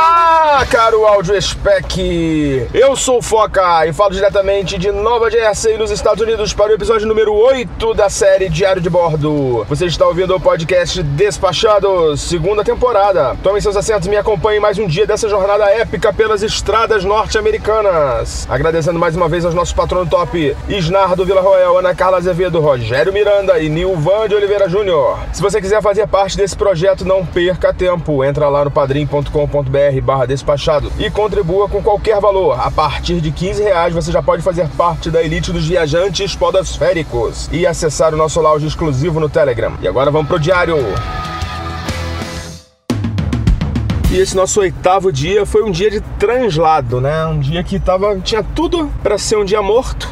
Olá, caro Audio Spec! Eu sou o Foca e falo diretamente de Nova Jersey, nos Estados Unidos, para o episódio número 8 da série Diário de Bordo. Você está ouvindo o podcast Despachados, segunda temporada. Tomem seus assentos e me acompanhem mais um dia dessa jornada épica pelas estradas norte-americanas. Agradecendo mais uma vez aos nossos patronos top, Isnardo Villarroel, Ana Carla Azevedo, Rogério Miranda e Nilvan de Oliveira Júnior. Se você quiser fazer parte desse projeto, não perca tempo. Entra lá no padrim.com.br barra despachado e contribua com qualquer valor. A partir de 15 reais você já pode fazer parte da elite dos viajantes podosféricos e acessar o nosso lounge exclusivo no Telegram. E agora vamos pro diário. E esse nosso oitavo dia foi um dia de translado, né? Um dia que tava, tinha tudo para ser um dia morto,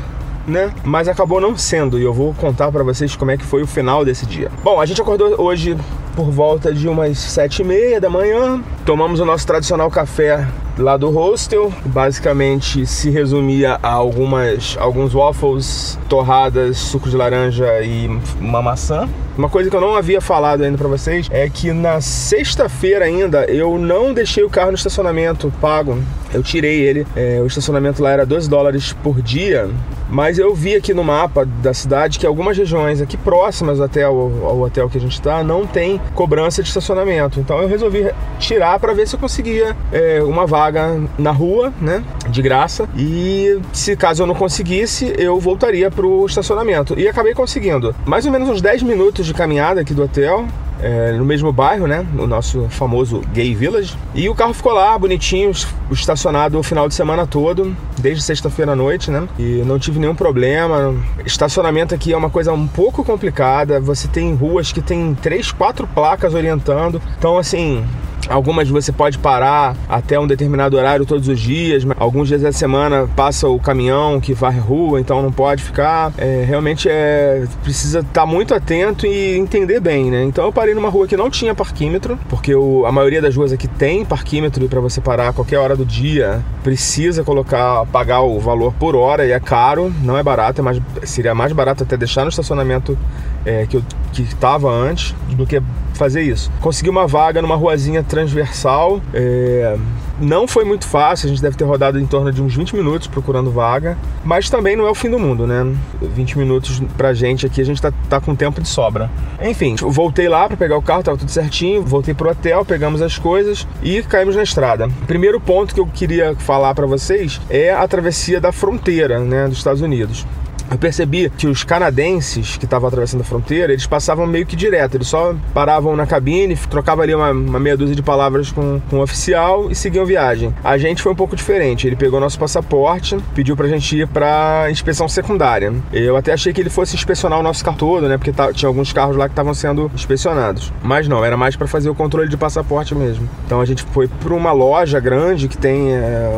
né? Mas acabou não sendo e eu vou contar para vocês como é que foi o final desse dia. Bom, a gente acordou hoje por volta de umas sete e meia da manhã. Tomamos o nosso tradicional café lá do hostel. Basicamente se resumia a algumas alguns waffles, torradas, suco de laranja e uma maçã. Uma coisa que eu não havia falado ainda para vocês é que na sexta-feira ainda eu não deixei o carro no estacionamento pago. Eu tirei ele. É, o estacionamento lá era 12 dólares por dia. Mas eu vi aqui no mapa da cidade que algumas regiões aqui próximas até ao, hotel que a gente está não tem cobrança de estacionamento. Então eu resolvi tirar para ver se eu conseguia é, uma vaga na rua, né, de graça. E se caso eu não conseguisse, eu voltaria pro estacionamento. E acabei conseguindo. Mais ou menos uns 10 minutos de caminhada aqui do hotel é, no mesmo bairro, né? No nosso famoso Gay Village. E o carro ficou lá, bonitinho, estacionado o final de semana todo, desde sexta-feira à noite, né? E não tive nenhum problema. Estacionamento aqui é uma coisa um pouco complicada. Você tem ruas que tem três, quatro placas orientando. Então, assim, Algumas você pode parar até um determinado horário todos os dias, alguns dias da semana passa o caminhão que varre rua, então não pode ficar. É, realmente é precisa estar tá muito atento e entender bem, né? Então eu parei numa rua que não tinha parquímetro, porque o, a maioria das ruas aqui tem parquímetro e para você parar a qualquer hora do dia precisa colocar pagar o valor por hora e é caro, não é barato, é mais, seria mais barato até deixar no estacionamento é, que eu que estava antes do que fazer isso. Consegui uma vaga numa ruazinha transversal. É... Não foi muito fácil, a gente deve ter rodado em torno de uns 20 minutos procurando vaga, mas também não é o fim do mundo, né? 20 minutos pra gente aqui, a gente tá, tá com tempo de sobra. Enfim, voltei lá para pegar o carro, tava tudo certinho, voltei pro hotel, pegamos as coisas e caímos na estrada. Primeiro ponto que eu queria falar para vocês é a travessia da fronteira, né, dos Estados Unidos eu percebi que os canadenses que estavam atravessando a fronteira, eles passavam meio que direto, eles só paravam na cabine, trocavam ali uma, uma meia dúzia de palavras com, com o oficial e seguiam viagem. A gente foi um pouco diferente, ele pegou nosso passaporte, pediu pra gente ir pra inspeção secundária. Eu até achei que ele fosse inspecionar o nosso carro todo, né, porque tinha alguns carros lá que estavam sendo inspecionados. Mas não, era mais para fazer o controle de passaporte mesmo. Então a gente foi pra uma loja grande que tem é,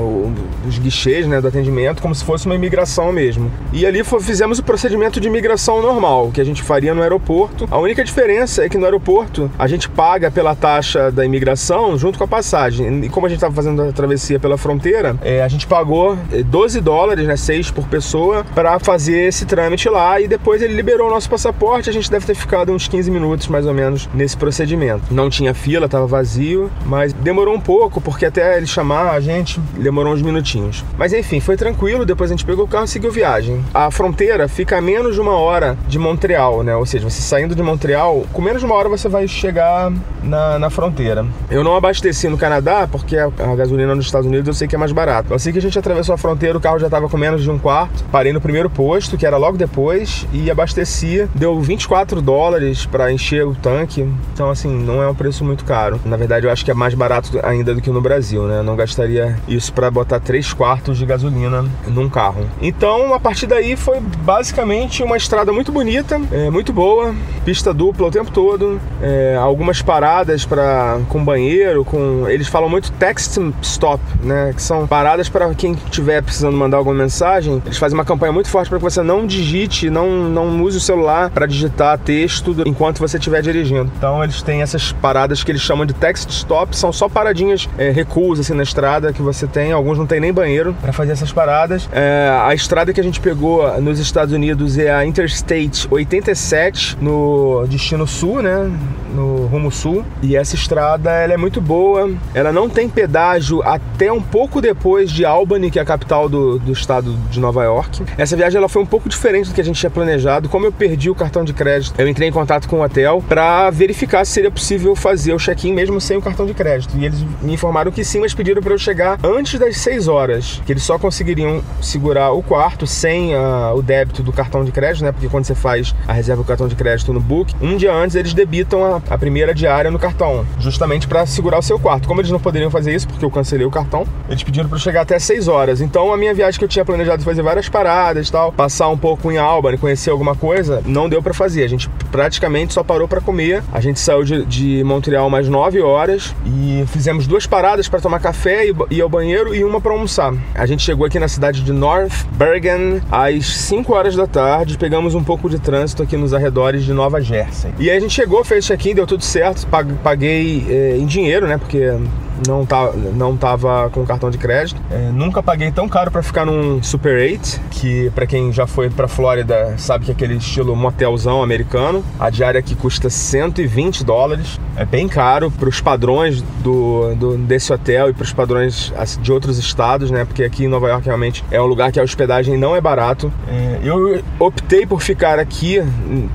os guichês, né, do atendimento, como se fosse uma imigração mesmo. E ali foi fizemos o procedimento de imigração normal, que a gente faria no aeroporto. A única diferença é que no aeroporto a gente paga pela taxa da imigração junto com a passagem. E como a gente estava fazendo a travessia pela fronteira, é, a gente pagou 12 é, dólares, né, 6 por pessoa, para fazer esse trâmite lá e depois ele liberou o nosso passaporte. A gente deve ter ficado uns 15 minutos mais ou menos nesse procedimento. Não tinha fila, estava vazio, mas demorou um pouco porque até ele chamar a gente demorou uns minutinhos. Mas enfim, foi tranquilo. Depois a gente pegou o carro e seguiu viagem. A fronteira fica a menos de uma hora de Montreal, né? Ou seja, você saindo de Montreal, com menos de uma hora você vai chegar na, na fronteira. Eu não abasteci no Canadá porque a, gasolina nos Estados Unidos eu sei que é mais barata. Assim que a gente atravessou a fronteira, o carro já estava com menos de um quarto. Parei no primeiro posto, que era logo depois, e abasteci. Deu 24 dólares para encher o tanque. Então, assim, não é um preço muito caro. Na verdade, eu acho que é mais barato ainda do que no Brasil, né? Eu não gastaria isso para botar 3 quartos de gasolina num carro. Então, a partir daí foi foi basicamente uma estrada muito bonita, é, muito boa, pista dupla o tempo todo, é, algumas paradas para com banheiro, com eles falam muito text stop, né? Que são paradas para quem estiver precisando mandar alguma mensagem. Eles fazem uma campanha muito forte para que você não digite, não, não use o celular para digitar texto enquanto você estiver dirigindo. Então eles têm essas paradas que eles chamam de text stop, são só paradinhas é, recuos assim na estrada que você tem. Alguns não tem nem banheiro para fazer essas paradas. É, a estrada que a gente pegou nos Estados Unidos é a Interstate 87 no destino sul, né? No rumo sul. E essa estrada ela é muito boa. Ela não tem pedágio até um pouco depois de Albany, que é a capital do, do estado de Nova York. Essa viagem ela foi um pouco diferente do que a gente tinha planejado. Como eu perdi o cartão de crédito, eu entrei em contato com o hotel para verificar se seria possível fazer o check-in mesmo sem o cartão de crédito. E eles me informaram que sim, mas pediram para eu chegar antes das 6 horas, que eles só conseguiriam segurar o quarto sem uh, o débito do cartão de crédito, né? Porque quando você faz a reserva do cartão de crédito no Book, um dia antes eles debitam a, a primeira diária no cartão, justamente para segurar o seu quarto. Como eles não poderiam fazer isso porque eu cancelei o cartão, eles pediram para chegar até 6 horas. Então a minha viagem que eu tinha planejado fazer várias paradas, tal, passar um pouco em Albany, conhecer alguma coisa, não deu para fazer. A gente praticamente só parou para comer. A gente saiu de, de Montreal mais 9 horas e fizemos duas paradas para tomar café e ir ao banheiro e uma para almoçar. A gente chegou aqui na cidade de North Bergen às 5 horas da tarde, pegamos um pouco de trânsito aqui nos arredores de Nova Jersey. E aí a gente chegou, fez check-in, deu tudo certo, paguei eh, em dinheiro, né? Porque não, tá, não tava com cartão de crédito. É, nunca paguei tão caro para ficar num Super 8, que para quem já foi para Flórida sabe que é aquele estilo motelzão americano. A diária aqui custa 120 dólares. É bem caro para os padrões do, do, desse hotel e para os padrões de outros estados, né? Porque aqui em Nova York realmente é um lugar que a hospedagem não é barato. É, eu optei por ficar aqui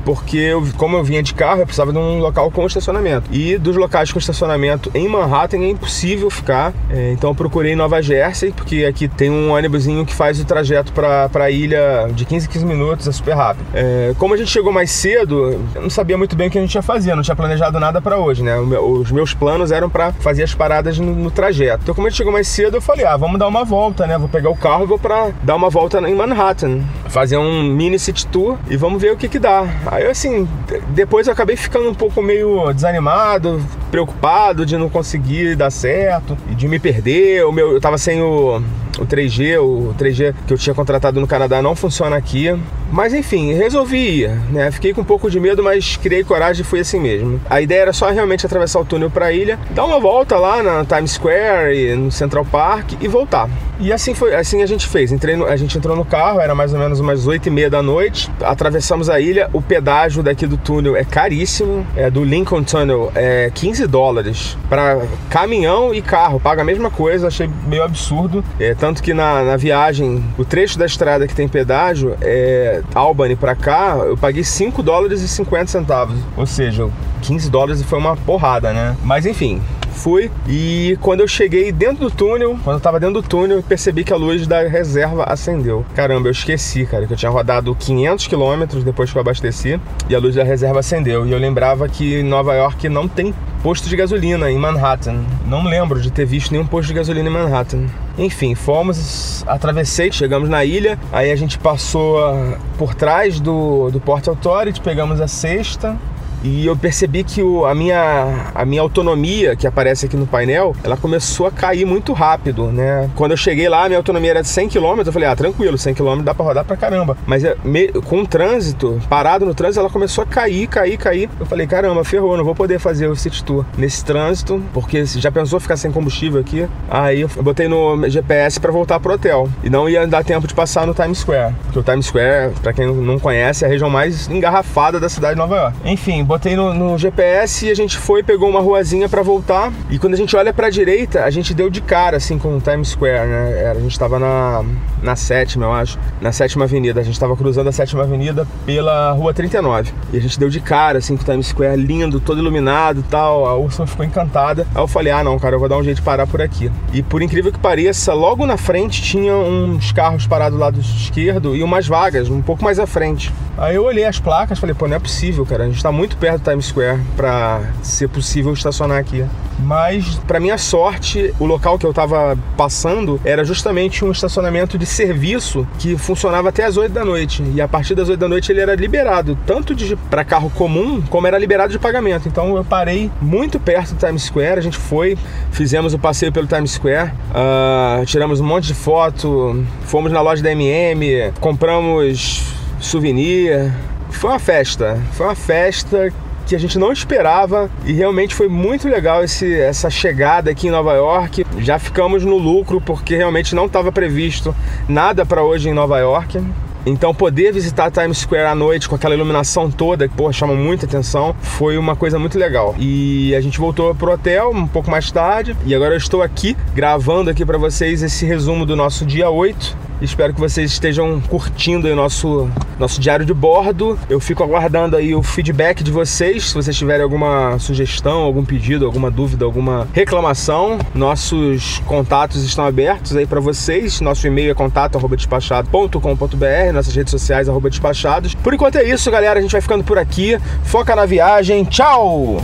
porque, eu, como eu vinha de carro, eu precisava de um local com estacionamento. E dos locais com estacionamento em Manhattan é impossível possível ficar. É, então eu procurei Nova Jersey, porque aqui tem um ônibusinho que faz o trajeto para a ilha de 15 15 minutos, é super rápido. É, como a gente chegou mais cedo, eu não sabia muito bem o que a gente ia fazer, não tinha planejado nada para hoje, né? Os meus planos eram para fazer as paradas no, no, trajeto. Então, como a gente chegou mais cedo, eu falei: ah, vamos dar uma volta, né? Vou pegar o carro e vou para dar uma volta em Manhattan, fazer um mini city tour e vamos ver o que que dá. Aí, assim, depois eu acabei ficando um pouco meio desanimado, preocupado de não conseguir dar certo de me perder. O meu, eu tava sem o, o 3G, o 3G que eu tinha contratado no Canadá não funciona aqui. Mas enfim, resolvi ir, né? Fiquei com um pouco de medo, mas criei coragem e fui assim mesmo. A ideia era só realmente atravessar o túnel para a ilha, dar uma volta lá na Times Square e no Central Park e voltar. E assim foi, assim a gente fez. Entrei no, a gente entrou no carro, era mais ou menos umas 8 e meia da noite. Atravessamos a ilha. O pedágio daqui do túnel é caríssimo. É do Lincoln Tunnel é 15 dólares para caminhão e carro. Paga a mesma coisa. Achei meio absurdo. É, tanto que na, na viagem, o trecho da estrada que tem pedágio é Albany para cá, eu paguei 5 dólares e 50 centavos. Ou seja, 15 dólares foi uma porrada, né? Mas enfim, fui e quando eu cheguei dentro do túnel, quando eu tava dentro do túnel, eu percebi que a luz da reserva acendeu. Caramba, eu esqueci, cara, que eu tinha rodado 500 quilômetros depois que eu abasteci e a luz da reserva acendeu. E eu lembrava que Nova York não tem posto de gasolina em Manhattan. Não lembro de ter visto nenhum posto de gasolina em Manhattan. Enfim, fomos, atravessei, chegamos na ilha, aí a gente passou por trás do, do Port Authority, pegamos a sexta, e eu percebi que o, a, minha, a minha autonomia que aparece aqui no painel, ela começou a cair muito rápido, né? Quando eu cheguei lá, a minha autonomia era de 100 km, eu falei, ah, tranquilo, 100 km dá para rodar pra caramba. Mas é, me, com o trânsito, parado no trânsito, ela começou a cair, cair, cair. Eu falei, caramba, ferrou, não vou poder fazer o City Tour nesse trânsito, porque já pensou ficar sem combustível aqui? Aí eu botei no GPS para voltar pro hotel. E não ia dar tempo de passar no Times Square, porque o Times Square, para quem não conhece, é a região mais engarrafada da cidade de Nova York. Enfim, botei no, no GPS e a gente foi, pegou uma ruazinha para voltar. E quando a gente olha para a direita, a gente deu de cara assim com o Times Square, né? A gente tava na, na sétima, eu acho, na sétima avenida. A gente tava cruzando a sétima avenida pela rua 39. E a gente deu de cara assim com o Times Square lindo, todo iluminado tal. A Ursula ficou encantada. Aí eu falei: "Ah, não, cara, eu vou dar um jeito de parar por aqui". E por incrível que pareça, logo na frente tinha uns carros parados do lado esquerdo e umas vagas um pouco mais à frente. Aí eu olhei as placas, falei: "Pô, não é possível, cara. A gente tá muito perto do Times Square para ser possível estacionar aqui. Mas, para minha sorte, o local que eu estava passando era justamente um estacionamento de serviço que funcionava até as 8 da noite. E a partir das 8 da noite ele era liberado, tanto para carro comum, como era liberado de pagamento. Então eu parei muito perto do Times Square, a gente foi, fizemos o passeio pelo Times Square, uh, tiramos um monte de foto, fomos na loja da MM, compramos souvenir. Foi uma festa, foi uma festa que a gente não esperava e realmente foi muito legal esse, essa chegada aqui em Nova York. Já ficamos no lucro porque realmente não estava previsto nada para hoje em Nova York. Então poder visitar Times Square à noite com aquela iluminação toda, que pô, chama muita atenção, foi uma coisa muito legal. E a gente voltou pro hotel um pouco mais tarde e agora eu estou aqui gravando aqui para vocês esse resumo do nosso dia 8 Espero que vocês estejam curtindo o nosso, nosso diário de bordo. Eu fico aguardando aí o feedback de vocês. Se vocês tiverem alguma sugestão, algum pedido, alguma dúvida, alguma reclamação, nossos contatos estão abertos aí para vocês. Nosso e-mail é contato@despachado.com.br, nossas redes sociais arroba despachados. Por enquanto é isso, galera. A gente vai ficando por aqui. Foca na viagem. Tchau!